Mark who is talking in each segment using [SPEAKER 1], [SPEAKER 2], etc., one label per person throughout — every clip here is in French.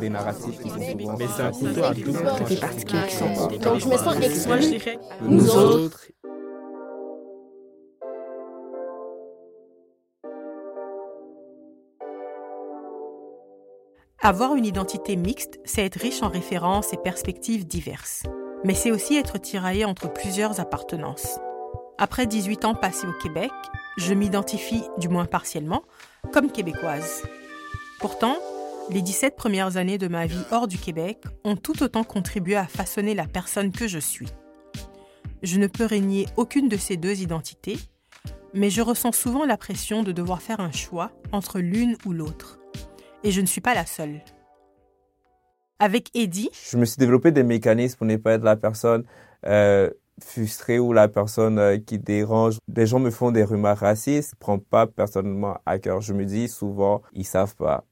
[SPEAKER 1] des narratifs qui sont souvent...
[SPEAKER 2] Mais c'est un couteau à double
[SPEAKER 3] bons.
[SPEAKER 4] Donc, je me sens exclue.
[SPEAKER 2] Moi, je dirais,
[SPEAKER 4] Nous autres.
[SPEAKER 5] Avoir une identité mixte, c'est être riche en références et perspectives diverses. Mais c'est aussi être tiraillé entre plusieurs appartenances. Après 18 ans passés au Québec, je m'identifie, du moins partiellement, comme québécoise. Pourtant, les 17 premières années de ma vie hors du Québec ont tout autant contribué à façonner la personne que je suis. Je ne peux régner aucune de ces deux identités, mais je ressens souvent la pression de devoir faire un choix entre l'une ou l'autre. Et je ne suis pas la seule. Avec Eddie,
[SPEAKER 1] Je me suis développé des mécanismes pour ne pas être la personne euh, frustrée ou la personne euh, qui dérange. Des gens me font des remarques racistes, je prends pas personnellement à cœur. Je me dis souvent, ils savent pas.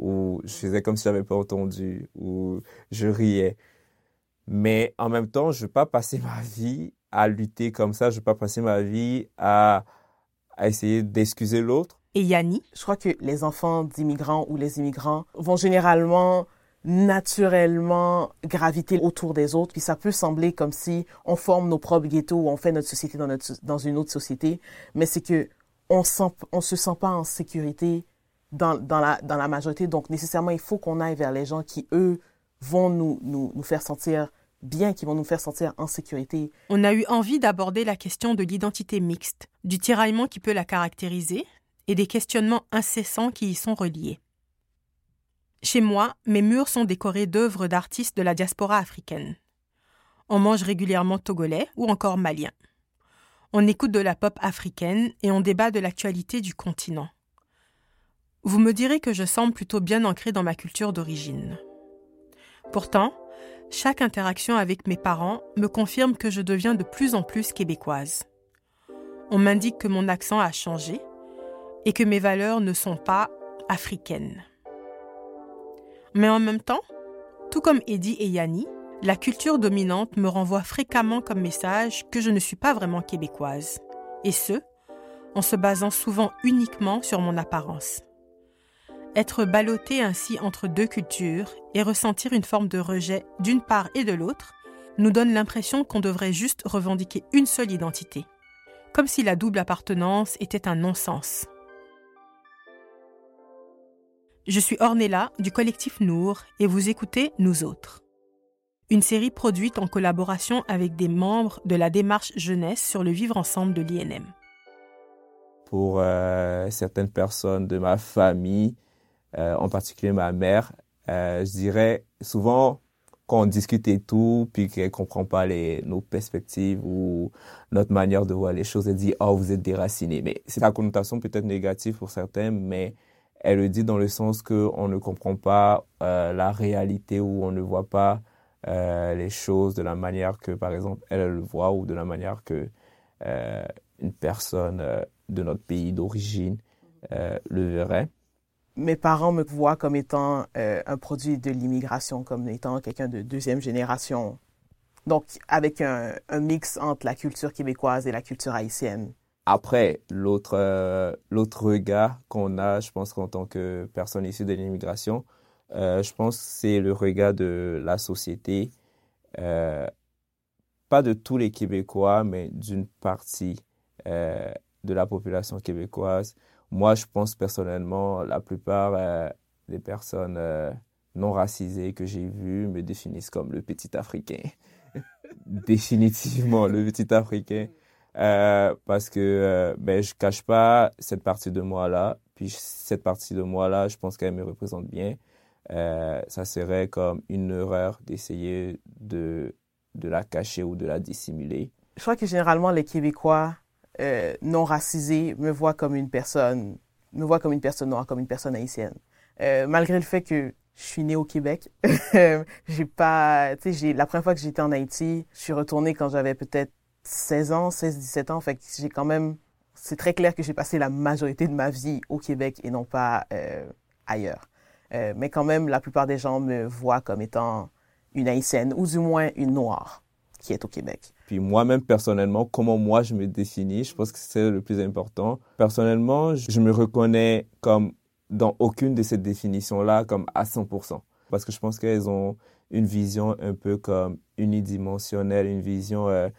[SPEAKER 1] Ou je faisais comme si j'avais pas entendu. Ou je riais. Mais en même temps, je veux pas passer ma vie à lutter comme ça. Je veux pas passer ma vie à, à essayer d'excuser l'autre.
[SPEAKER 5] et Yanni,
[SPEAKER 3] Je crois que les enfants d'immigrants ou les immigrants vont généralement naturellement graviter autour des autres, puis ça peut sembler comme si on forme nos propres ghettos ou on fait notre société dans, notre, dans une autre société, mais c'est que on sent, on se sent pas en sécurité dans, la, majorité, donc nécessairement il faut qu'on aille vers les gens qui, eux, vont nous, nous faire sentir bien, qui vont nous faire sentir en sécurité.
[SPEAKER 5] on a eu envie d'aborder la question de l'identité mixte, du tiraillement qui peut la caractériser et des questionnements incessants qui y sont reliés. Chez moi, mes murs sont décorés d'œuvres d'artistes de la diaspora africaine. On mange régulièrement togolais ou encore malien. On écoute de la pop africaine et on débat de l'actualité du continent. Vous me direz que je semble plutôt bien ancrée dans ma culture d'origine. Pourtant, chaque interaction avec mes parents me confirme que je deviens de plus en plus québécoise. On m'indique que mon accent a changé et que mes valeurs ne sont pas africaines. Mais en même temps, tout comme Eddie et Yanni, la culture dominante me renvoie fréquemment comme message que je ne suis pas vraiment québécoise, et ce, en se basant souvent uniquement sur mon apparence. Être ballotté ainsi entre deux cultures et ressentir une forme de rejet d'une part et de l'autre nous donne l'impression qu'on devrait juste revendiquer une seule identité, comme si la double appartenance était un non-sens. Je suis Ornella du collectif Nour et vous écoutez Nous autres. Une série produite en collaboration avec des membres de la démarche jeunesse sur le vivre ensemble de l'INM.
[SPEAKER 1] Pour euh, certaines personnes de ma famille, euh, en particulier ma mère, euh, je dirais souvent quand on discute et tout, puis qu'elle comprend pas les, nos perspectives ou notre manière de voir les choses, elle dit « Oh, vous êtes déraciné ». Mais c'est la connotation peut-être négative pour certains, mais elle le dit dans le sens que on ne comprend pas euh, la réalité ou on ne voit pas euh, les choses de la manière que, par exemple, elle, elle le voit ou de la manière que euh, une personne euh, de notre pays d'origine le verrait.
[SPEAKER 3] Mes parents me voient comme étant euh, un produit de l'immigration, comme étant quelqu'un de deuxième génération. Donc, avec un, mix entre la culture québécoise et la culture haïtienne.
[SPEAKER 1] Après, l'autre euh, regard qu'on a, je pense qu'en tant que personne issue de l'immigration, euh, je pense que c'est le regard de la société, pas de tous les Québécois, mais d'une partie de la population québécoise. Moi, je pense personnellement, la plupart euh, des personnes euh, non racisées que j'ai vues me définissent comme le petit Africain. Définitivement, le petit Africain. Euh, parce que ben, je cache pas cette partie de moi-là. Puis cette partie de moi-là, je pense qu'elle me représente bien. Ça serait comme une erreur d'essayer de, de la cacher ou de la dissimuler.
[SPEAKER 3] Je crois que généralement, les Québécois euh, non racisés me voient comme une personne, me voient comme une personne noire, comme une personne haïtienne. Euh, malgré le fait que je suis née au Québec, j'ai pas, tu sais, la première fois que j'étais en Haïti, je suis retournée quand j'avais peut-être 16 ans, 16, 17 ans. Fait que j'ai quand même, c'est très clair que j'ai passé la majorité de ma vie au Québec et non pas euh, ailleurs. Mais quand même, la plupart des gens me voient comme étant une haïtienne ou du moins une noire qui est au Québec.
[SPEAKER 1] Puis moi-même, personnellement, comment moi je me définis, je pense que c'est le plus important. Personnellement, je me reconnais comme dans aucune de ces définitions-là comme à 100%. Parce que je pense qu'elles ont une vision un peu comme unidimensionnelle, une vision euh,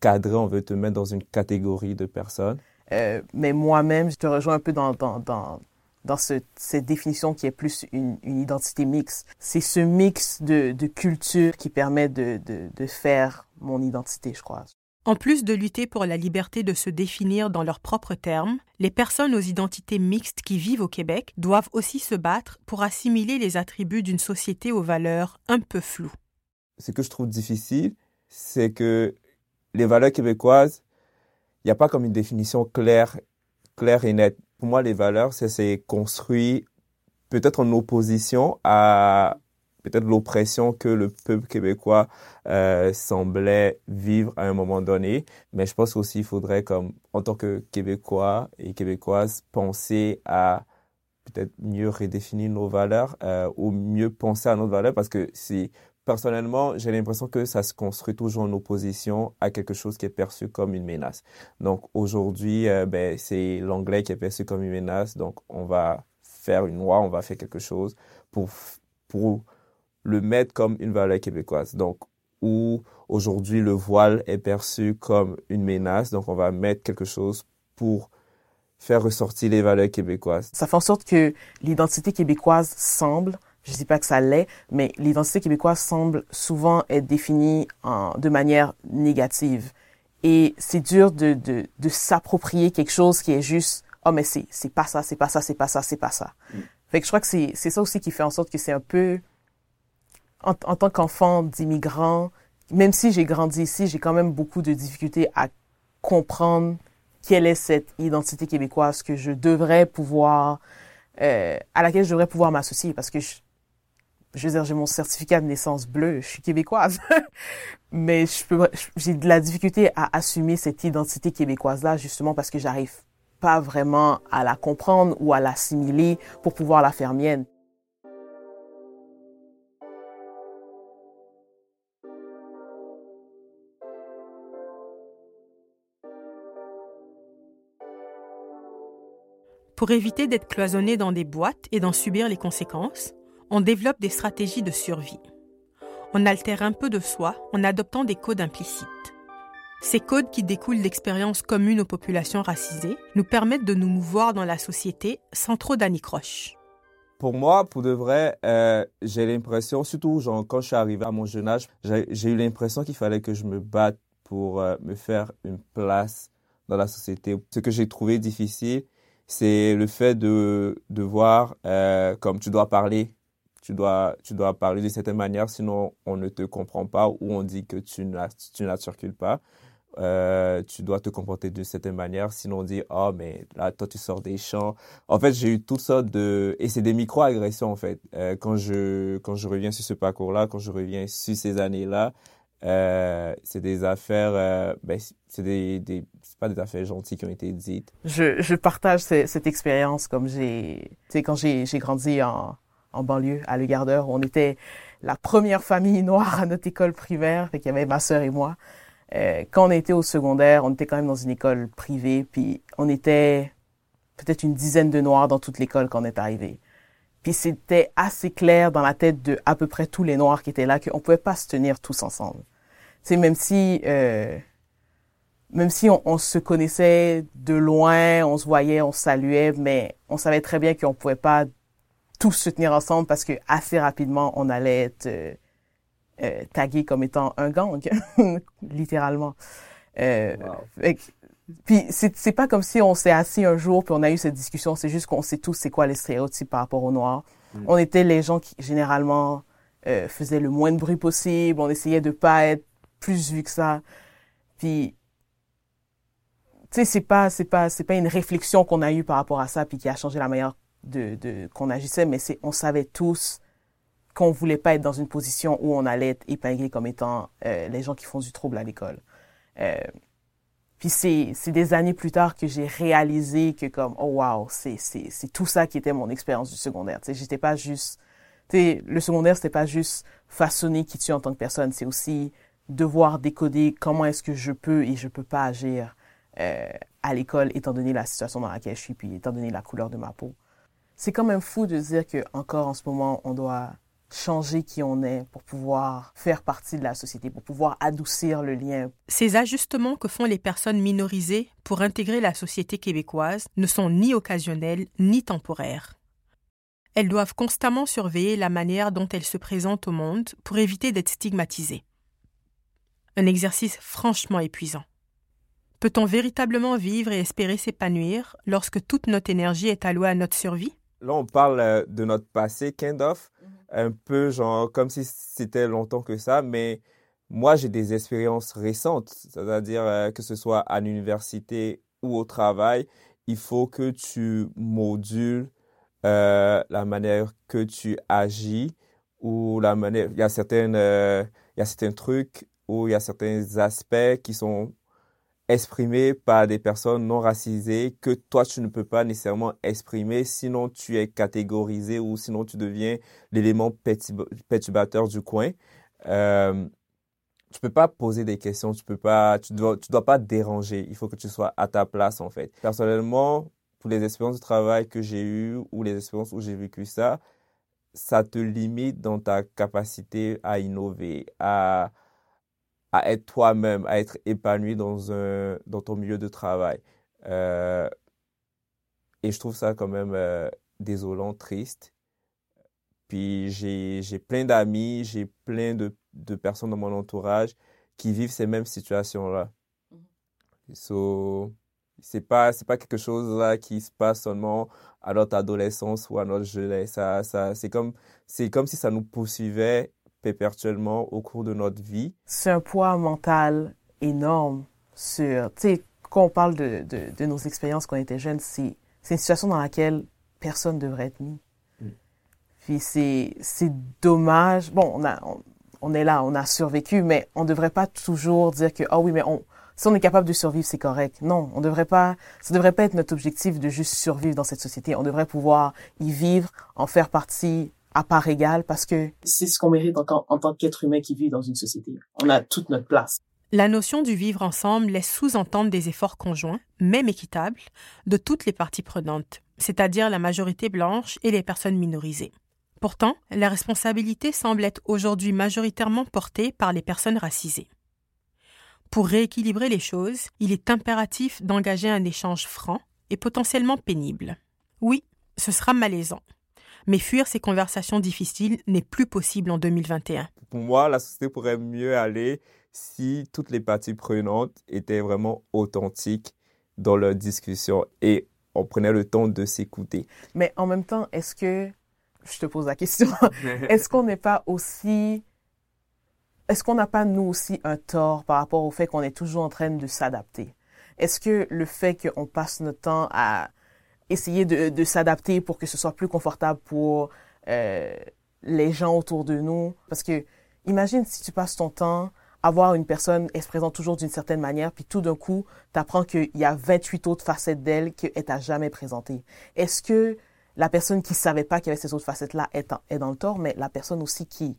[SPEAKER 1] cadrée. On veut te mettre dans une catégorie de personnes.
[SPEAKER 3] Euh, mais moi-même, je te rejoins un peu dans, dans, dans, dans ce, cette définition qui est plus une, une identité mixte. C'est ce mix de, de culture qui permet de, de, de faire mon identité, je crois.
[SPEAKER 5] En plus de lutter pour la liberté de se définir dans leurs propres termes, les personnes aux identités mixtes qui vivent au Québec doivent aussi se battre pour assimiler les attributs d'une société aux valeurs un peu floues.
[SPEAKER 1] Ce que je trouve difficile, c'est que les valeurs québécoises, il n'y a pas comme une définition claire, claire et nette. Pour moi, les valeurs, c'est construit peut-être en opposition à peut-être l'oppression que le peuple québécois euh, semblait vivre à un moment donné. Mais je pense aussi qu'il faudrait, comme en tant que Québécois et Québécoises, penser à peut-être mieux redéfinir nos valeurs euh, ou mieux penser à nos valeurs parce que si personnellement, j'ai l'impression que ça se construit toujours en opposition à quelque chose qui est perçu comme une menace. Donc aujourd'hui, euh, ben, c'est l'anglais qui est perçu comme une menace. Donc on va faire une loi, on va faire quelque chose pour, pour le mettre comme une valeur québécoise. Donc, où aujourd'hui le voile est perçu comme une menace, donc on va mettre quelque chose pour faire ressortir les valeurs québécoises.
[SPEAKER 3] Ça fait en sorte que l'identité québécoise semble, je ne dis pas que ça l'est, mais l'identité québécoise semble souvent être définie en, de manière négative. Et c'est dur de, de, de s'approprier quelque chose qui est juste, oh mais c'est, c'est pas ça, c'est pas ça, c'est pas ça, c'est pas ça. Mm. Fait que je crois que c'est, c'est ça aussi qui fait en sorte que c'est un peu en, en tant qu'enfant d'immigrant, même si j'ai grandi ici, j'ai quand même beaucoup de difficultés à comprendre quelle est cette identité québécoise que je devrais pouvoir, euh, à laquelle je devrais pouvoir m'associer parce que je, je veux dire, j'ai mon certificat de naissance bleu, je suis québécoise, mais je peux, j'ai de la difficulté à assumer cette identité québécoise-là justement parce que j'arrive pas vraiment à la comprendre ou à l'assimiler pour pouvoir la faire mienne.
[SPEAKER 5] Pour éviter d'être cloisonné dans des boîtes et d'en subir les conséquences, on développe des stratégies de survie. On altère un peu de soi en adoptant des codes implicites. Ces codes qui découlent d'expériences communes aux populations racisées nous permettent de nous mouvoir dans la société sans trop d'anicroche.
[SPEAKER 1] Pour moi, pour de vrai, euh, j'ai l'impression, surtout genre, quand je suis arrivé à mon jeune âge, j'ai eu l'impression qu'il fallait que je me batte pour euh, me faire une place dans la société. Ce que j'ai trouvé difficile, c'est le fait de, de voir euh, comme tu dois parler. Tu dois, tu dois parler de certaine manière, sinon on ne te comprend pas ou on dit que tu ne tu circules pas. Euh, tu dois te comporter de certaine manière, sinon on dit oh mais là toi tu sors des champs. En fait j'ai eu toutes sortes de et c'est des micro-agressions en fait. Euh, quand je quand je reviens sur ce parcours-là, quand je reviens sur ces années-là, euh, c'est des affaires, euh, ben, c'est des, des pas des affaires gentilles qui ont été dites.
[SPEAKER 3] Je, je partage cette expérience comme j'ai, tu sais, quand j'ai grandi en, en banlieue à Le Gardeur, on était la première famille noire à notre école primaire, fait qu'il y avait ma sœur et moi. Euh, quand on était au secondaire, on était quand même dans une école privée, puis on était peut-être une dizaine de noirs dans toute l'école quand on est arrivé. Puis c'était assez clair dans la tête de à peu près tous les noirs qui étaient là qu'on pouvait pas se tenir tous ensemble c'est même si euh, même si on, se connaissait de loin, on se voyait, on saluait, mais on savait très bien qu'on pouvait pas tous se tenir ensemble parce que assez rapidement on allait être euh, euh tagué comme étant un gang, littéralement. Euh, puis c'est c'est pas comme si on s'est assis un jour puis on a eu cette discussion. C'est juste qu'on sait tous c'est quoi les stéréotypes par rapport aux noirs. Mm. On était les gens qui généralement euh, faisaient le moins de bruit possible. On essayait de pas être plus vu que ça. Puis, tu sais, c'est pas, c'est pas, c'est pas une réflexion qu'on a eue par rapport à ça, puis qui a changé la manière de, qu'on agissait, mais c'est, on savait tous qu'on voulait pas être dans une position où on allait être épinglé comme étant euh, les gens qui font du trouble à l'école. Euh, puis c'est, des années plus tard que j'ai réalisé que comme, oh wow, c'est, tout ça qui était mon expérience du secondaire. Tu j'étais pas juste, le secondaire, c'était pas juste façonner qui tu es en tant que personne, c'est aussi devoir décoder comment est-ce que je peux et je peux pas agir euh, à l'école étant donné la situation dans laquelle je suis puis étant donné la couleur de ma peau. C'est quand même fou de dire que encore en ce moment, on doit changer qui on est pour pouvoir faire partie de la société, pour pouvoir adoucir le lien.
[SPEAKER 5] Ces ajustements que font les personnes minorisées pour intégrer la société québécoise ne sont ni occasionnels ni temporaires. Elles doivent constamment surveiller la manière dont elles se présentent au monde pour éviter d'être stigmatisées. Un exercice franchement épuisant. Peut-on véritablement vivre et espérer s'épanouir lorsque toute notre énergie est allouée à notre survie?
[SPEAKER 1] Là, on parle euh, de notre passé, kind of, mhm. un peu genre comme si c'était longtemps que ça, mais moi, j'ai des expériences récentes, c'est-à-dire euh, que ce soit à l'université ou au travail, il faut que tu modules euh, la manière que tu agis ou la manière, il y a certaines, il y a certains trucs ou il y a certains aspects qui sont exprimé par des personnes non racisées que toi, tu ne peux pas nécessairement exprimer, sinon tu es catégorisé ou sinon tu deviens l'élément perturbateur du coin. Euh, tu peux pas poser des questions, tu peux pas, tu dois, tu dois pas déranger. Il faut que tu sois à ta place, en fait. Personnellement, pour les expériences de travail que j'ai eues ou les expériences où j'ai vécu ça, ça te limite dans ta capacité à innover, à, à être toi-même, à être épanoui dans, un, dans ton milieu de travail. Euh, et je trouve ça quand même euh, désolant, triste. Puis j'ai plein d'amis, j'ai plein de, de, personnes dans mon entourage qui vivent ces mêmes situations-là. Mm-hmm. So, c'est pas c'est pas quelque chose là qui se passe seulement à notre adolescence ou à notre jeunesse ça ça c'est comme c'est comme si ça nous poursuivait perpétuellement au cours de notre vie.
[SPEAKER 3] C'est un poids mental énorme sur, tu sais, quand on parle de, de, de nos expériences quand on était jeunes, c'est, une situation dans laquelle personne devrait être mis. Mm. Puis c'est, c'est dommage. Bon, on a, on, est là, on a survécu, mais on ne devrait pas toujours dire que, oh oui, mais on, si on est capable de survivre, c'est correct. Non, on devrait pas, ça devrait pas être notre objectif de juste survivre dans cette société. On devrait pouvoir y vivre, en faire partie, à part égale parce que c'est ce qu'on mérite en, en tant qu'être humain qui vit dans une société. On a toute notre place.
[SPEAKER 5] La notion du vivre ensemble laisse sous-entendre des efforts conjoints, même équitables, de toutes les parties prenantes, c'est-à-dire la majorité blanche et les personnes minorisées. Pourtant, la responsabilité semble être aujourd'hui majoritairement portée par les personnes racisées. Pour rééquilibrer les choses, il est impératif d'engager un échange franc et potentiellement pénible. Oui, ce sera malaisant, mais fuir ces conversations difficiles n'est plus possible en 2021.
[SPEAKER 1] Pour moi, la société pourrait mieux aller si toutes les parties prenantes étaient vraiment authentiques dans leur discussion et on prenait le temps de s'écouter.
[SPEAKER 3] Mais en même temps, est-ce que, je te pose la question, est-ce qu'on n'est pas aussi, est-ce qu'on n'a pas nous aussi un tort par rapport au fait qu'on est toujours en train de s'adapter? Est-ce que le fait qu'on passe notre temps à essayer de, de s'adapter pour que ce soit plus confortable pour euh, les gens autour de nous. Parce que imagine si tu passes ton temps à voir une personne, elle se présente toujours d'une certaine manière, puis tout d'un coup, tu apprends qu'il y a 28 autres facettes d'elle qu'elle t'a jamais présentées. Est-ce que la personne qui savait pas qu'il y avait ces autres facettes-là est, est dans le tort, mais la personne aussi qui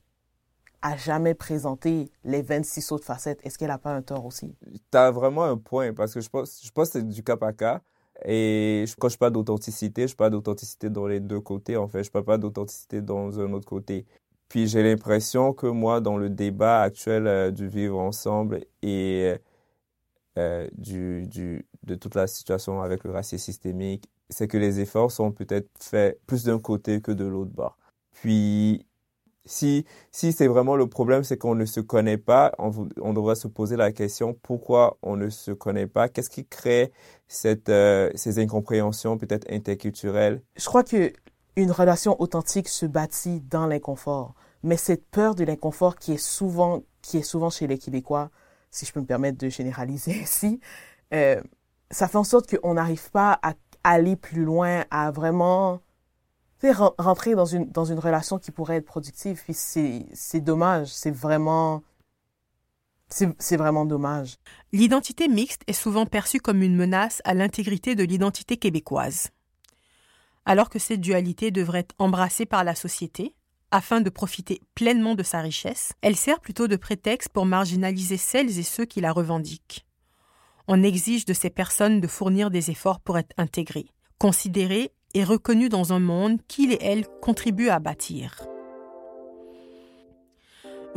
[SPEAKER 3] a jamais présenté les 26 autres facettes, est-ce qu'elle a pas un tort aussi?
[SPEAKER 1] Tu as vraiment un point, parce que je pense, je pense que c'est du cas par cas. Et quand je parle d'authenticité, je parle d'authenticité dans les deux côtés, en fait. Je parle pas d'authenticité dans un autre côté. Puis j'ai l'impression que moi, dans le débat actuel euh, du vivre ensemble et euh, du, du, de toute la situation avec le racisme systémique, c'est que les efforts sont peut-être faits plus d'un côté que de l'autre bord. Puis si, si c'est vraiment le problème, c'est qu'on ne se connaît pas, on, on, devrait se poser la question pourquoi on ne se connaît pas, qu'est-ce qui crée cette, euh, ces incompréhensions peut-être interculturelles?
[SPEAKER 3] Je crois que une relation authentique se bâtit dans l'inconfort, mais cette peur de l'inconfort qui est souvent qui est souvent chez les Québécois, si je peux me permettre de généraliser ici, euh, ça fait en sorte qu'on n'arrive pas à aller plus loin, à vraiment rentrer dans une, dans une relation qui pourrait être productive, puis c'est dommage, c'est vraiment... C'est vraiment dommage.
[SPEAKER 5] L'identité mixte est souvent perçue comme une menace à l'intégrité de l'identité québécoise. Alors que cette dualité devrait être embrassée par la société, afin de profiter pleinement de sa richesse, elle sert plutôt de prétexte pour marginaliser celles et ceux qui la revendiquent. On exige de ces personnes de fournir des efforts pour être intégrées, considérées et reconnus dans un monde qu'ils et elles contribuent à bâtir.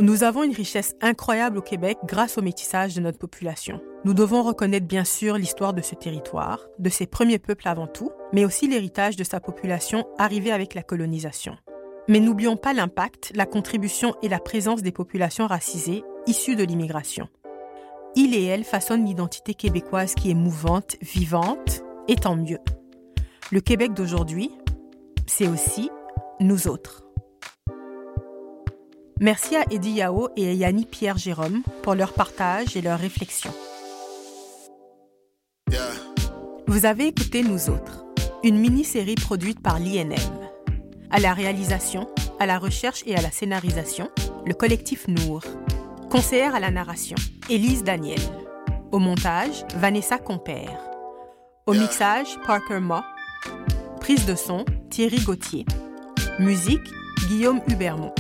[SPEAKER 5] Nous avons une richesse incroyable au Québec grâce au métissage de notre population. Nous devons reconnaître bien sûr l'histoire de ce territoire, de ses premiers peuples avant tout, mais aussi l'héritage de sa population arrivée avec la colonisation. Mais n'oublions pas l'impact, la contribution et la présence des populations racisées issues de l'immigration. Il et elle façonnent l'identité québécoise qui est mouvante, vivante, et tant mieux. Le Québec d'aujourd'hui, c'est aussi nous autres. Merci à Eddie Yao et à Yanni Pierre Jérôme pour leur partage et leur réflexion. Vous avez écouté Nous autres, une mini-série produite par l'INM. À la réalisation, à la recherche et à la scénarisation, le collectif Nour. Conseillère à la narration, Élise Daniel. Au montage, Vanessa Compère. Au mixage, Parker Ma. Prise de son, Thierry Gauthier. Musique, Guillaume Hubermont.